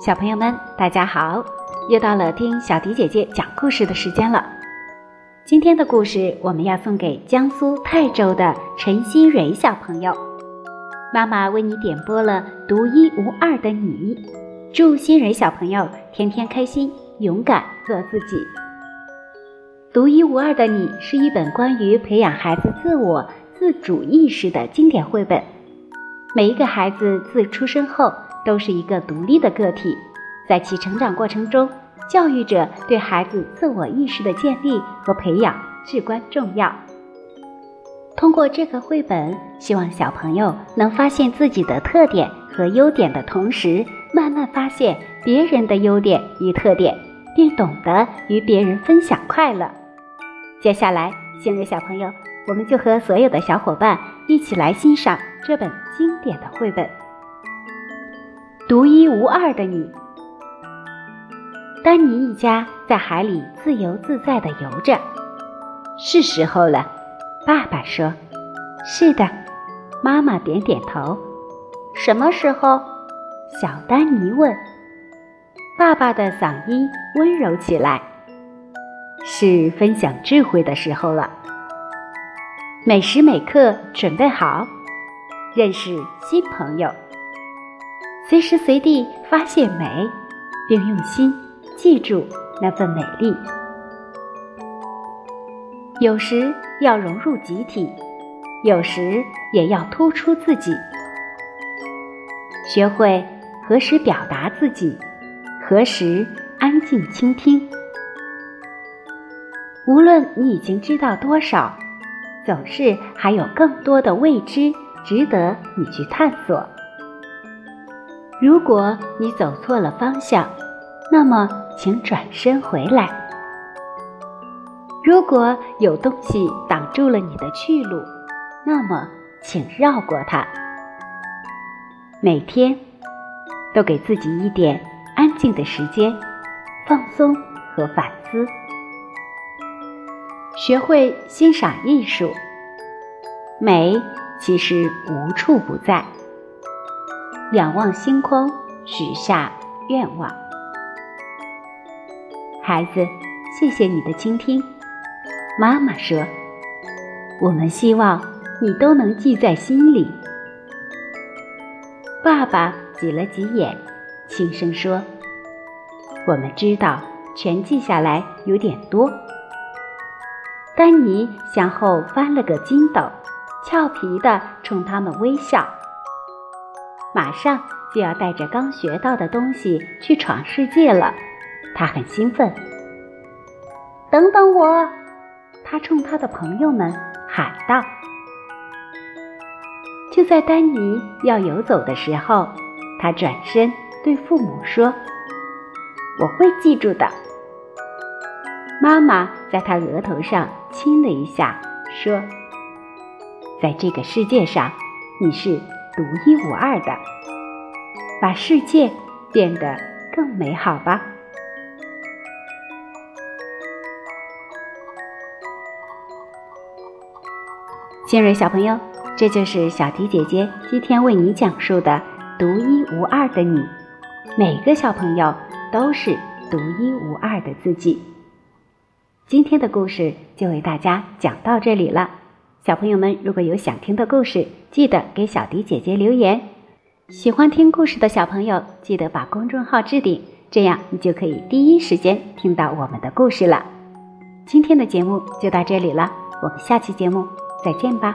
小朋友们，大家好！又到了听小迪姐姐讲故事的时间了。今天的故事我们要送给江苏泰州的陈新蕊小朋友。妈妈为你点播了独一无二的你，祝新蕊小朋友天天开心，勇敢做自己。独一无二的你是一本关于培养孩子自我自主意识的经典绘本。每一个孩子自出生后都是一个独立的个体，在其成长过程中，教育者对孩子自我意识的建立和培养至关重要。通过这个绘本，希望小朋友能发现自己的特点和优点的同时，慢慢发现别人的优点与特点，并懂得与别人分享快乐。接下来，星瑞小朋友，我们就和所有的小伙伴一起来欣赏这本经典的绘本《独一无二的你》。丹尼一家在海里自由自在的游着，是时候了。爸爸说：“是的。”妈妈点点头。什么时候？小丹尼问。爸爸的嗓音温柔起来。是分享智慧的时候了。每时每刻准备好，认识新朋友，随时随地发现美，并用心记住那份美丽。有时要融入集体，有时也要突出自己。学会何时表达自己，何时安静倾听。无论你已经知道多少，总是还有更多的未知值得你去探索。如果你走错了方向，那么请转身回来。如果有东西挡住了你的去路，那么请绕过它。每天都给自己一点安静的时间，放松和反思。学会欣赏艺术，美其实无处不在。仰望星空，许下愿望。孩子，谢谢你的倾听。妈妈说：“我们希望你都能记在心里。”爸爸挤了挤眼，轻声说：“我们知道，全记下来有点多。”丹尼向后翻了个筋斗，俏皮地冲他们微笑。马上就要带着刚学到的东西去闯世界了，他很兴奋。等等我！他冲他的朋友们喊道。就在丹尼要游走的时候，他转身对父母说：“我会记住的。”妈妈在他额头上亲了一下，说：“在这个世界上，你是独一无二的，把世界变得更美好吧。”新蕊小朋友，这就是小迪姐姐今天为你讲述的独一无二的你。每个小朋友都是独一无二的自己。今天的故事就为大家讲到这里了。小朋友们，如果有想听的故事，记得给小迪姐姐留言。喜欢听故事的小朋友，记得把公众号置顶，这样你就可以第一时间听到我们的故事了。今天的节目就到这里了，我们下期节目再见吧。